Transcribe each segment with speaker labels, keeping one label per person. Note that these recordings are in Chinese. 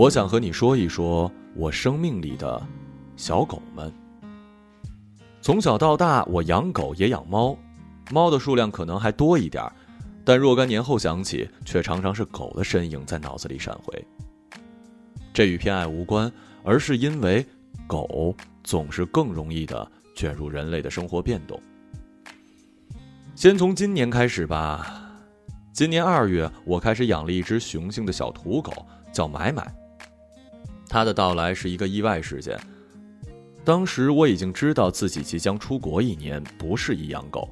Speaker 1: 我想和你说一说我生命里的小狗们。从小到大，我养狗也养猫，猫的数量可能还多一点但若干年后想起，却常常是狗的身影在脑子里闪回。这与偏爱无关，而是因为狗总是更容易的卷入人类的生活变动。先从今年开始吧。今年二月，我开始养了一只雄性的小土狗，叫买买。它的到来是一个意外事件。当时我已经知道自己即将出国一年，不适宜养狗，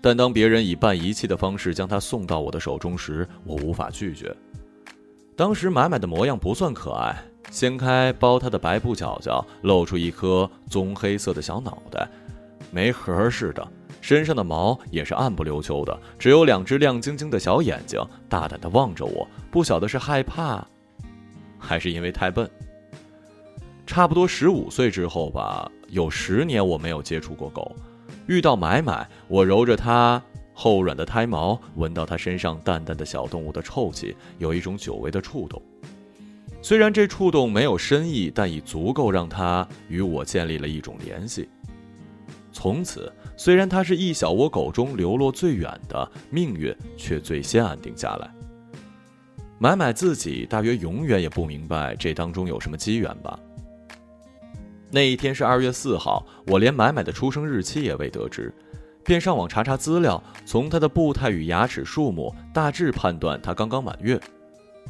Speaker 1: 但当别人以半遗弃的方式将它送到我的手中时，我无法拒绝。当时买买的模样不算可爱，掀开包它的白布角角，露出一颗棕黑色的小脑袋，没盒似的。身上的毛也是暗不溜秋的，只有两只亮晶晶的小眼睛，大胆地望着我。不晓得是害怕，还是因为太笨。差不多十五岁之后吧，有十年我没有接触过狗。遇到买买，我揉着它厚软的胎毛，闻到它身上淡淡的小动物的臭气，有一种久违的触动。虽然这触动没有深意，但已足够让它与我建立了一种联系。从此。虽然它是一小窝狗中流落最远的，命运却最先安定下来。买买自己大约永远也不明白这当中有什么机缘吧。那一天是二月四号，我连买买的出生日期也未得知，便上网查查资料，从他的步态与牙齿数目大致判断他刚刚满月，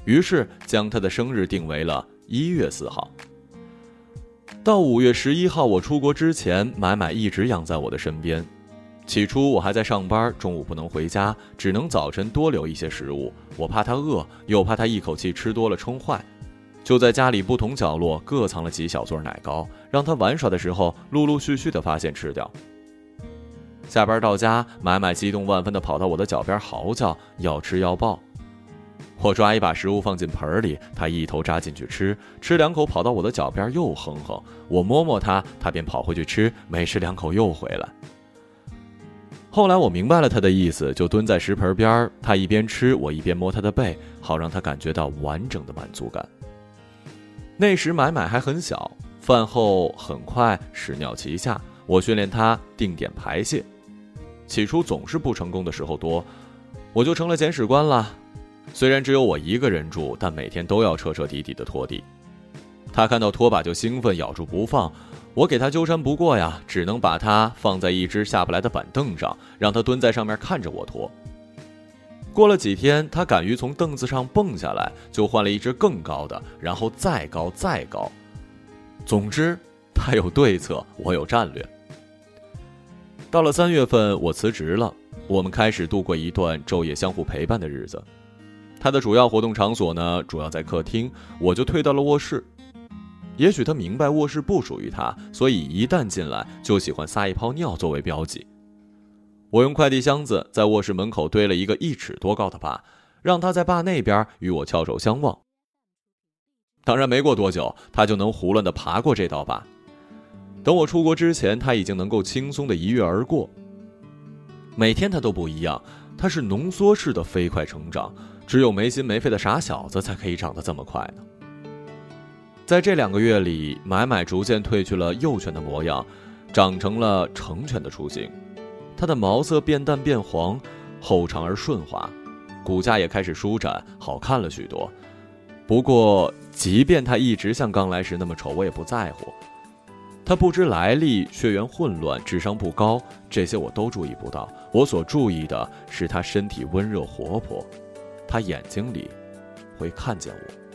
Speaker 1: 于是将他的生日定为了一月四号。到五月十一号，我出国之前，买买一直养在我的身边。起初我还在上班，中午不能回家，只能早晨多留一些食物。我怕他饿，又怕他一口气吃多了撑坏，就在家里不同角落各藏了几小撮奶糕，让他玩耍的时候陆陆续续的发现吃掉。下班到家，买买激动万分的跑到我的脚边嚎叫，要吃要抱。我抓一把食物放进盆里，他一头扎进去吃，吃两口跑到我的脚边又哼哼。我摸摸它，它便跑回去吃，没吃两口又回来。后来我明白了它的意思，就蹲在食盆边，它一边吃，我一边摸它的背，好让它感觉到完整的满足感。那时买买还很小，饭后很快屎尿齐下，我训练它定点排泄，起初总是不成功的时候多，我就成了捡屎官了。虽然只有我一个人住，但每天都要彻彻底底的拖地。他看到拖把就兴奋，咬住不放。我给他纠缠不过呀，只能把它放在一只下不来的板凳上，让他蹲在上面看着我拖。过了几天，他敢于从凳子上蹦下来，就换了一只更高的，然后再高再高。总之，他有对策，我有战略。到了三月份，我辞职了，我们开始度过一段昼夜相互陪伴的日子。他的主要活动场所呢，主要在客厅，我就退到了卧室。也许他明白卧室不属于他，所以一旦进来就喜欢撒一泡尿作为标记。我用快递箱子在卧室门口堆了一个一尺多高的坝，让他在坝那边与我翘首相望。当然，没过多久，他就能胡乱地爬过这道坝。等我出国之前，他已经能够轻松地一跃而过。每天他都不一样，他是浓缩式的飞快成长。只有没心没肺的傻小子才可以长得这么快呢。在这两个月里，买买逐渐褪去了幼犬的模样，长成了成犬的雏形。它的毛色变淡变黄，厚长而顺滑，骨架也开始舒展，好看了许多。不过，即便它一直像刚来时那么丑，我也不在乎。它不知来历，血缘混乱，智商不高，这些我都注意不到。我所注意的是它身体温热活泼。他眼睛里会看见我。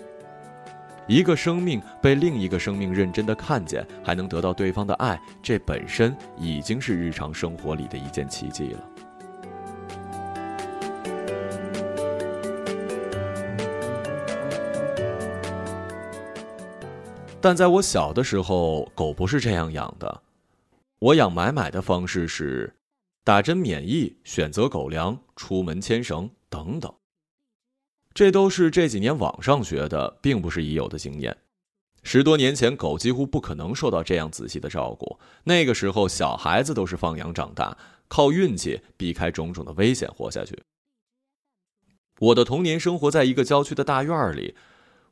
Speaker 1: 一个生命被另一个生命认真的看见，还能得到对方的爱，这本身已经是日常生活里的一件奇迹了。但在我小的时候，狗不是这样养的。我养买买的方式是：打针免疫、选择狗粮、出门牵绳等等。这都是这几年网上学的，并不是已有的经验。十多年前，狗几乎不可能受到这样仔细的照顾。那个时候，小孩子都是放养长大，靠运气避开种种的危险活下去。我的童年生活在一个郊区的大院里，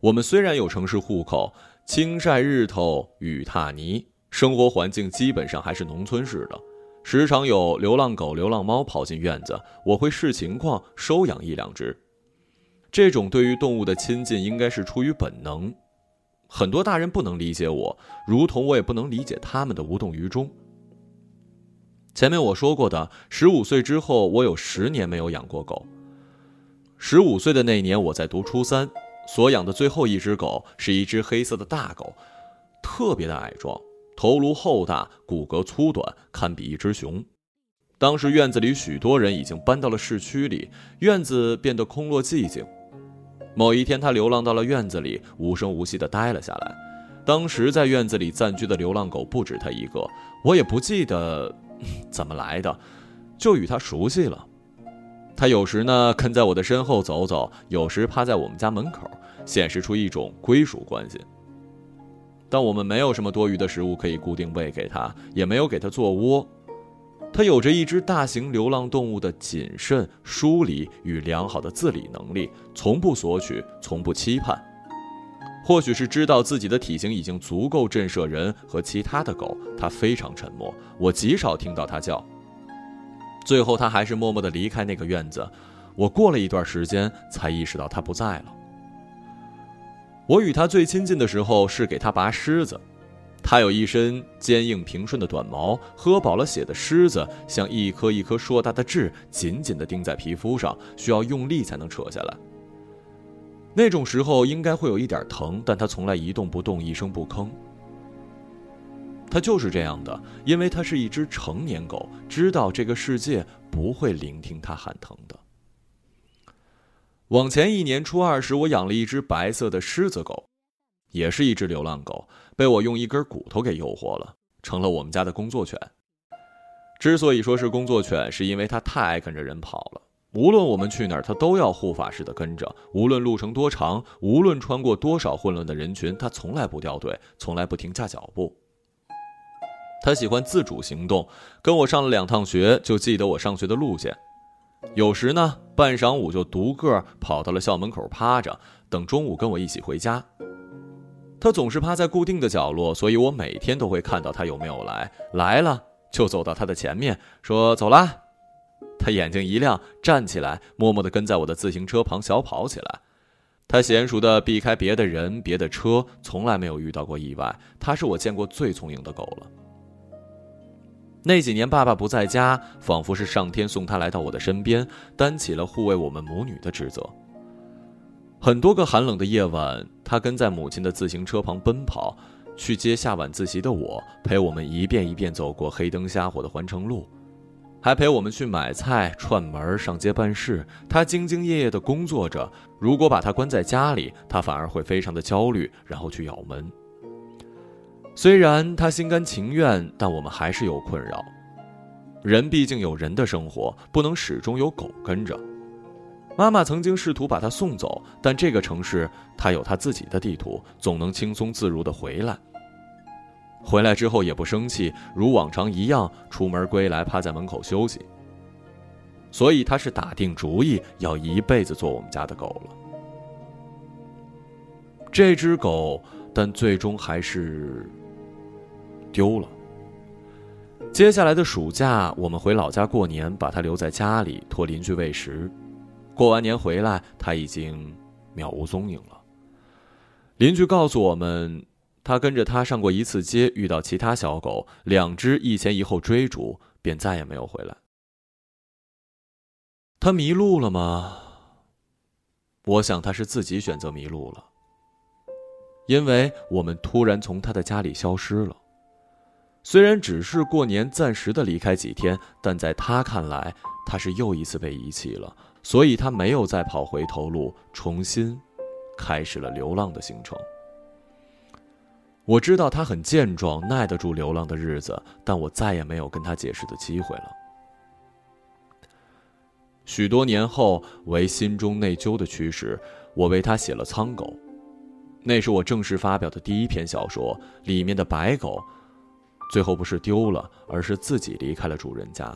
Speaker 1: 我们虽然有城市户口，青晒日头，雨踏泥，生活环境基本上还是农村式的。时常有流浪狗、流浪猫跑进院子，我会视情况收养一两只。这种对于动物的亲近，应该是出于本能。很多大人不能理解我，如同我也不能理解他们的无动于衷。前面我说过的，十五岁之后，我有十年没有养过狗。十五岁的那年，我在读初三，所养的最后一只狗是一只黑色的大狗，特别的矮壮，头颅厚大，骨骼粗短，堪比一只熊。当时院子里许多人已经搬到了市区里，院子变得空落寂静。某一天，他流浪到了院子里，无声无息地待了下来。当时在院子里暂居的流浪狗不止他一个，我也不记得怎么来的，就与他熟悉了。他有时呢跟在我的身后走走，有时趴在我们家门口，显示出一种归属关系。但我们没有什么多余的食物可以固定喂给他，也没有给他做窝。它有着一只大型流浪动物的谨慎、疏离与良好的自理能力，从不索取，从不期盼。或许是知道自己的体型已经足够震慑人和其他的狗，它非常沉默。我极少听到它叫。最后，它还是默默地离开那个院子。我过了一段时间才意识到它不在了。我与它最亲近的时候是给它拔虱子。它有一身坚硬平顺的短毛，喝饱了血的狮子像一颗一颗硕大的痣，紧紧地钉在皮肤上，需要用力才能扯下来。那种时候应该会有一点疼，但它从来一动不动，一声不吭。它就是这样的，因为它是一只成年狗，知道这个世界不会聆听它喊疼的。往前一年初二时，我养了一只白色的狮子狗。也是一只流浪狗，被我用一根骨头给诱惑了，成了我们家的工作犬。之所以说是工作犬，是因为它太爱跟着人跑了。无论我们去哪儿，它都要护法似的跟着。无论路程多长，无论穿过多少混乱的人群，它从来不掉队，从来不停下脚步。它喜欢自主行动，跟我上了两趟学，就记得我上学的路线。有时呢，半晌午就独个跑到了校门口趴着，等中午跟我一起回家。他总是趴在固定的角落，所以我每天都会看到他有没有来。来了就走到他的前面，说：“走啦。”他眼睛一亮，站起来，默默地跟在我的自行车旁小跑起来。他娴熟地避开别的人、别的车，从来没有遇到过意外。他是我见过最聪明的狗了。那几年爸爸不在家，仿佛是上天送他来到我的身边，担起了护卫我们母女的职责。很多个寒冷的夜晚，他跟在母亲的自行车旁奔跑，去接下晚自习的我，陪我们一遍一遍走过黑灯瞎火的环城路，还陪我们去买菜、串门、上街办事。他兢兢业业地工作着。如果把他关在家里，他反而会非常的焦虑，然后去咬门。虽然他心甘情愿，但我们还是有困扰。人毕竟有人的生活，不能始终有狗跟着。妈妈曾经试图把他送走，但这个城市他有他自己的地图，总能轻松自如的回来。回来之后也不生气，如往常一样出门归来，趴在门口休息。所以他是打定主意要一辈子做我们家的狗了。这只狗，但最终还是丢了。接下来的暑假，我们回老家过年，把它留在家里，托邻居喂食。过完年回来，他已经渺无踪影了。邻居告诉我们，他跟着他上过一次街，遇到其他小狗，两只一前一后追逐，便再也没有回来。他迷路了吗？我想他是自己选择迷路了，因为我们突然从他的家里消失了。虽然只是过年暂时的离开几天，但在他看来，他是又一次被遗弃了。所以他没有再跑回头路，重新开始了流浪的行程。我知道他很健壮，耐得住流浪的日子，但我再也没有跟他解释的机会了。许多年后，为心中内疚的驱使，我为他写了《苍狗》，那是我正式发表的第一篇小说。里面的白狗，最后不是丢了，而是自己离开了主人家。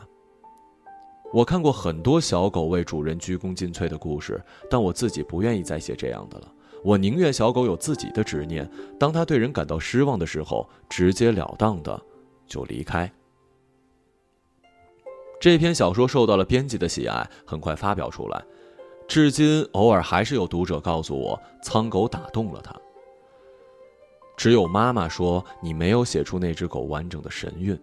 Speaker 1: 我看过很多小狗为主人鞠躬尽瘁的故事，但我自己不愿意再写这样的了。我宁愿小狗有自己的执念，当它对人感到失望的时候，直截了当的就离开。这篇小说受到了编辑的喜爱，很快发表出来。至今，偶尔还是有读者告诉我，苍狗打动了他。只有妈妈说：“你没有写出那只狗完整的神韵。”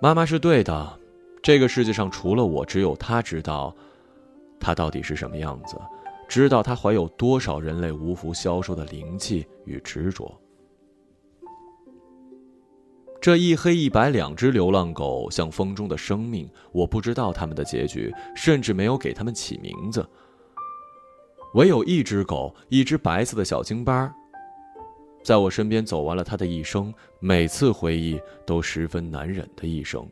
Speaker 1: 妈妈是对的，这个世界上除了我，只有她知道，它到底是什么样子，知道它怀有多少人类无福消受的灵气与执着。这一黑一白两只流浪狗像风中的生命，我不知道它们的结局，甚至没有给它们起名字。唯有一只狗，一只白色的小京巴，在我身边走完了他的一生，每次回忆都十分难忍的一生。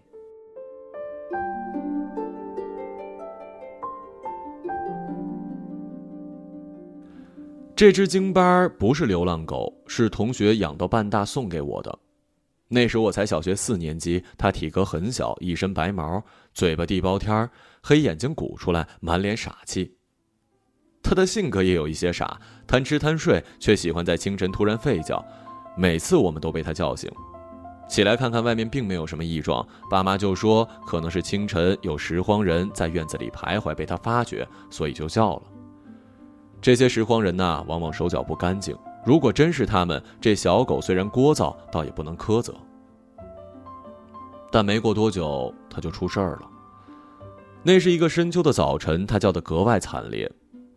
Speaker 1: 这只京巴不是流浪狗，是同学养到半大送给我的。那时我才小学四年级，它体格很小，一身白毛，嘴巴地包天，黑眼睛鼓出来，满脸傻气。它的性格也有一些傻，贪吃贪睡，却喜欢在清晨突然吠叫，每次我们都被它叫醒。起来看看外面并没有什么异状，爸妈就说可能是清晨有拾荒人在院子里徘徊，被它发觉，所以就叫了。这些拾荒人呐，往往手脚不干净。如果真是他们，这小狗虽然聒噪，倒也不能苛责。但没过多久，它就出事儿了。那是一个深秋的早晨，它叫得格外惨烈，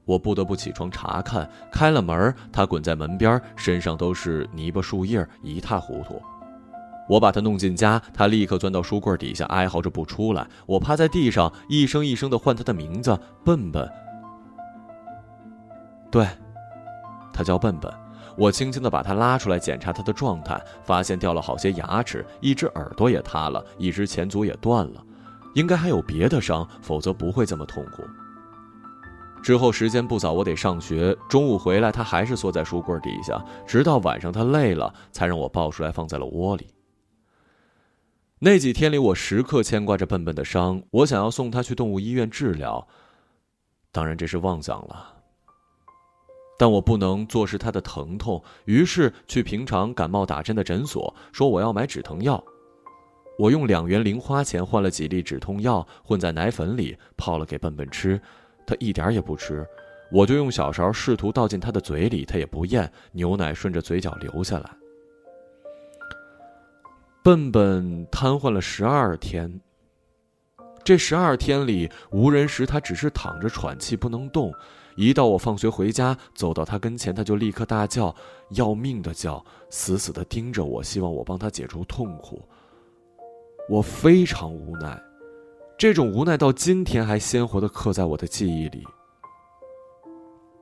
Speaker 1: 我不得不起床查看。开了门，他滚在门边，身上都是泥巴树叶，一塌糊涂。我把他弄进家，他立刻钻到书柜底下，哀嚎着不出来。我趴在地上，一声一声地唤他的名字：“笨笨。”对，他叫笨笨。我轻轻地把他拉出来，检查他的状态，发现掉了好些牙齿，一只耳朵也塌了，一只前足也断了，应该还有别的伤，否则不会这么痛苦。之后时间不早，我得上学。中午回来，他还是缩在书柜底下，直到晚上他累了，才让我抱出来放在了窝里。那几天里，我时刻牵挂着笨笨的伤，我想要送他去动物医院治疗，当然这是妄想了。但我不能坐视他的疼痛，于是去平常感冒打针的诊所，说我要买止疼药。我用两元零花钱换了几粒止痛药，混在奶粉里泡了给笨笨吃，他一点也不吃。我就用小勺试图倒进他的嘴里，他也不咽，牛奶顺着嘴角流下来。笨笨瘫痪了十二天。这十二天里，无人时他只是躺着喘气，不能动。一到我放学回家，走到他跟前，他就立刻大叫，要命的叫，死死的盯着我，希望我帮他解除痛苦。我非常无奈，这种无奈到今天还鲜活的刻在我的记忆里。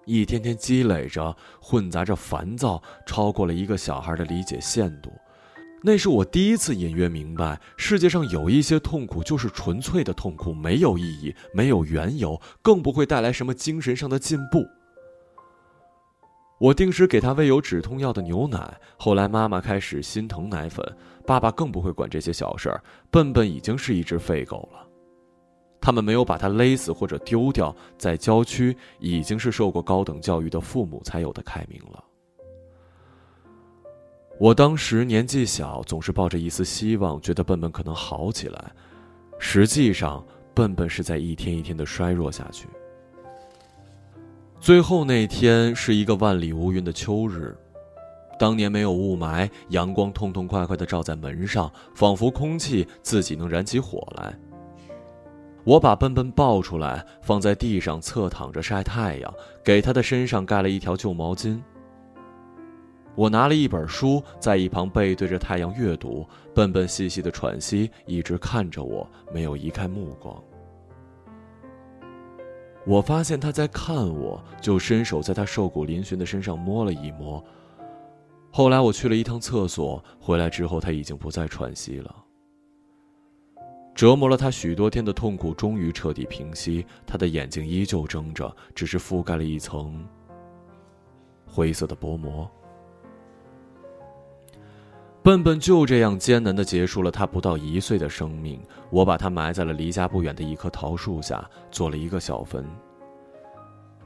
Speaker 1: 一天天积累着，混杂着烦躁，超过了一个小孩的理解限度。那是我第一次隐约明白，世界上有一些痛苦就是纯粹的痛苦，没有意义，没有缘由，更不会带来什么精神上的进步。我定时给他喂有止痛药的牛奶，后来妈妈开始心疼奶粉，爸爸更不会管这些小事儿。笨笨已经是一只废狗了，他们没有把他勒死或者丢掉，在郊区已经是受过高等教育的父母才有的开明了。我当时年纪小，总是抱着一丝希望，觉得笨笨可能好起来。实际上，笨笨是在一天一天的衰弱下去。最后那天是一个万里无云的秋日，当年没有雾霾，阳光痛痛快快的照在门上，仿佛空气自己能燃起火来。我把笨笨抱出来，放在地上侧躺着晒太阳，给他的身上盖了一条旧毛巾。我拿了一本书，在一旁背对着太阳阅读。笨笨细细的喘息，一直看着我，没有移开目光。我发现他在看我，就伸手在他瘦骨嶙峋的身上摸了一摸。后来我去了一趟厕所，回来之后他已经不再喘息了。折磨了他许多天的痛苦终于彻底平息，他的眼睛依旧睁着，只是覆盖了一层灰色的薄膜。笨笨就这样艰难的结束了他不到一岁的生命。我把他埋在了离家不远的一棵桃树下，做了一个小坟。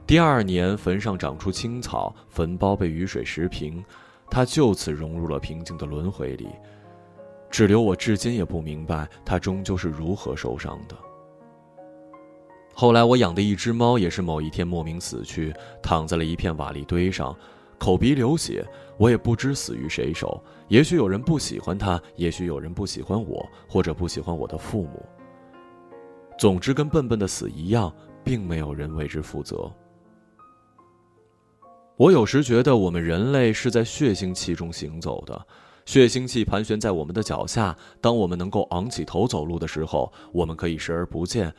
Speaker 1: 第二年，坟上长出青草，坟包被雨水蚀平，他就此融入了平静的轮回里。只留我至今也不明白，他终究是如何受伤的。后来，我养的一只猫也是某一天莫名死去，躺在了一片瓦砾堆上，口鼻流血。我也不知死于谁手。也许有人不喜欢它，也许有人不喜欢我，或者不喜欢我的父母。总之，跟笨笨的死一样，并没有人为之负责。我有时觉得，我们人类是在血腥气中行走的。血腥气盘旋在我们的脚下，当我们能够昂起头走路的时候，我们可以视而不见，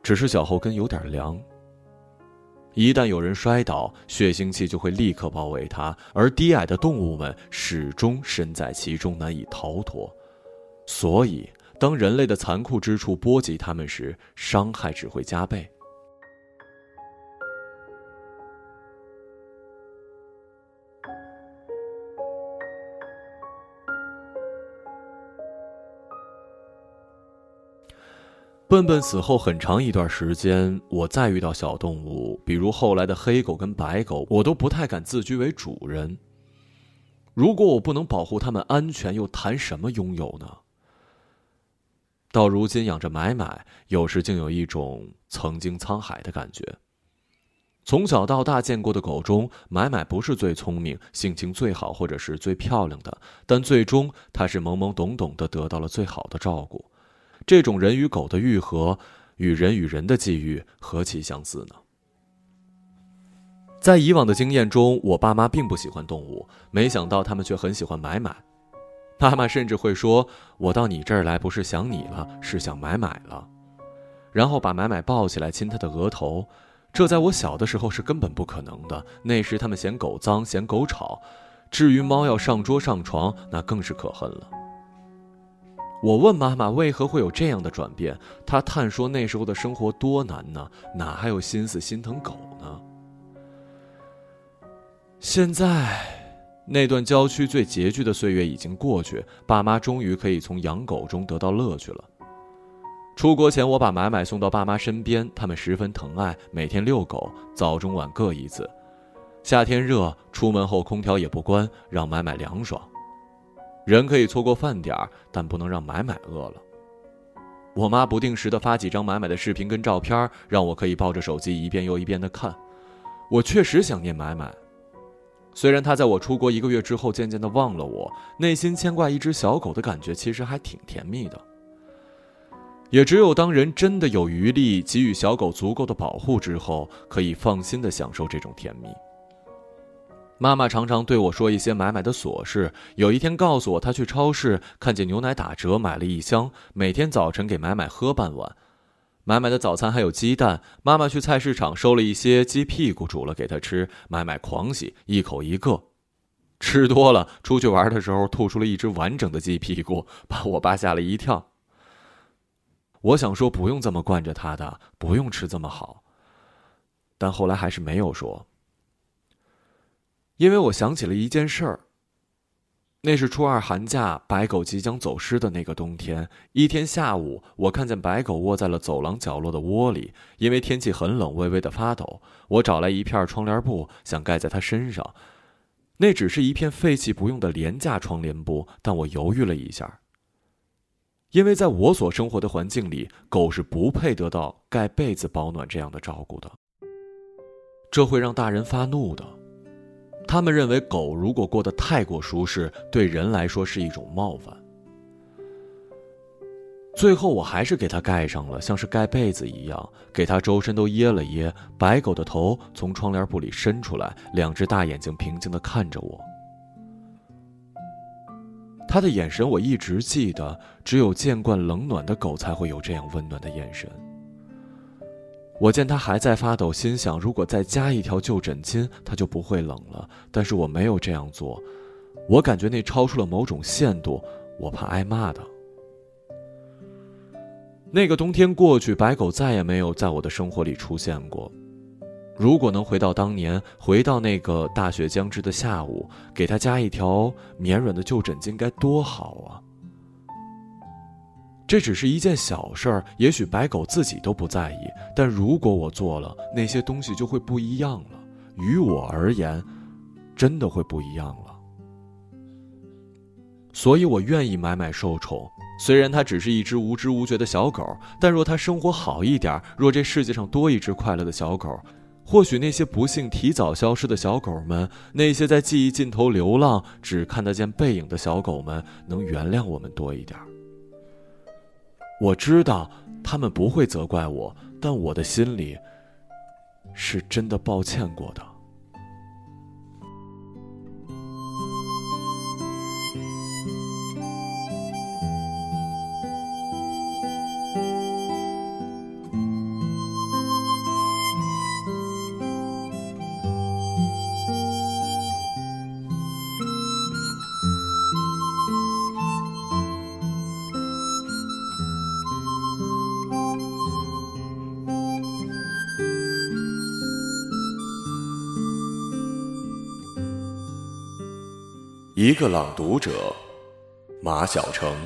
Speaker 1: 只是脚后跟有点凉。一旦有人摔倒，血腥气就会立刻包围他，而低矮的动物们始终身在其中，难以逃脱。所以，当人类的残酷之处波及他们时，伤害只会加倍。笨笨死后很长一段时间，我再遇到小动物，比如后来的黑狗跟白狗，我都不太敢自居为主人。如果我不能保护它们安全，又谈什么拥有呢？到如今养着买买，有时竟有一种曾经沧海的感觉。从小到大见过的狗中，买买不是最聪明、性情最好，或者是最漂亮的，但最终它是懵懵懂懂的得到了最好的照顾。这种人与狗的愈合，与人与人的际遇何其相似呢？在以往的经验中，我爸妈并不喜欢动物，没想到他们却很喜欢买买。妈妈甚至会说：“我到你这儿来，不是想你了，是想买买了。”然后把买买抱起来亲他的额头。这在我小的时候是根本不可能的。那时他们嫌狗脏，嫌狗吵。至于猫要上桌上床，那更是可恨了。我问妈妈为何会有这样的转变，她叹说那时候的生活多难呢，哪还有心思心疼狗呢？现在，那段郊区最拮据的岁月已经过去，爸妈终于可以从养狗中得到乐趣了。出国前，我把买买送到爸妈身边，他们十分疼爱，每天遛狗，早中晚各一次。夏天热，出门后空调也不关，让买买凉爽。人可以错过饭点儿，但不能让买买饿了。我妈不定时的发几张买买的视频跟照片，让我可以抱着手机一遍又一遍的看。我确实想念买买，虽然他在我出国一个月之后渐渐的忘了我，内心牵挂一只小狗的感觉其实还挺甜蜜的。也只有当人真的有余力给予小狗足够的保护之后，可以放心的享受这种甜蜜。妈妈常常对我说一些买买的琐事。有一天，告诉我她去超市看见牛奶打折，买了一箱，每天早晨给买买喝半碗。买买的早餐还有鸡蛋。妈妈去菜市场收了一些鸡屁股，煮了给他吃。买买狂喜，一口一个，吃多了，出去玩的时候吐出了一只完整的鸡屁股，把我爸吓了一跳。我想说不用这么惯着他的，不用吃这么好，但后来还是没有说。因为我想起了一件事儿。那是初二寒假，白狗即将走失的那个冬天。一天下午，我看见白狗窝在了走廊角落的窝里，因为天气很冷，微微的发抖。我找来一片窗帘布，想盖在它身上。那只是一片废弃不用的廉价窗帘布，但我犹豫了一下。因为在我所生活的环境里，狗是不配得到盖被子保暖这样的照顾的。这会让大人发怒的。他们认为狗如果过得太过舒适，对人来说是一种冒犯。最后，我还是给它盖上了，像是盖被子一样，给它周身都掖了掖。白狗的头从窗帘布里伸出来，两只大眼睛平静的看着我。它的眼神我一直记得，只有见惯冷暖的狗才会有这样温暖的眼神。我见他还在发抖，心想：如果再加一条旧枕巾，他就不会冷了。但是我没有这样做，我感觉那超出了某种限度，我怕挨骂的。那个冬天过去，白狗再也没有在我的生活里出现过。如果能回到当年，回到那个大雪将至的下午，给他加一条绵软的旧枕巾，该多好啊！这只是一件小事儿，也许白狗自己都不在意，但如果我做了，那些东西就会不一样了。于我而言，真的会不一样了。所以我愿意买买受宠，虽然它只是一只无知无觉的小狗，但若它生活好一点，若这世界上多一只快乐的小狗，或许那些不幸提早消失的小狗们，那些在记忆尽头流浪、只看得见背影的小狗们，能原谅我们多一点。我知道他们不会责怪我，但我的心里是真的抱歉过的。一个朗读者，马晓成。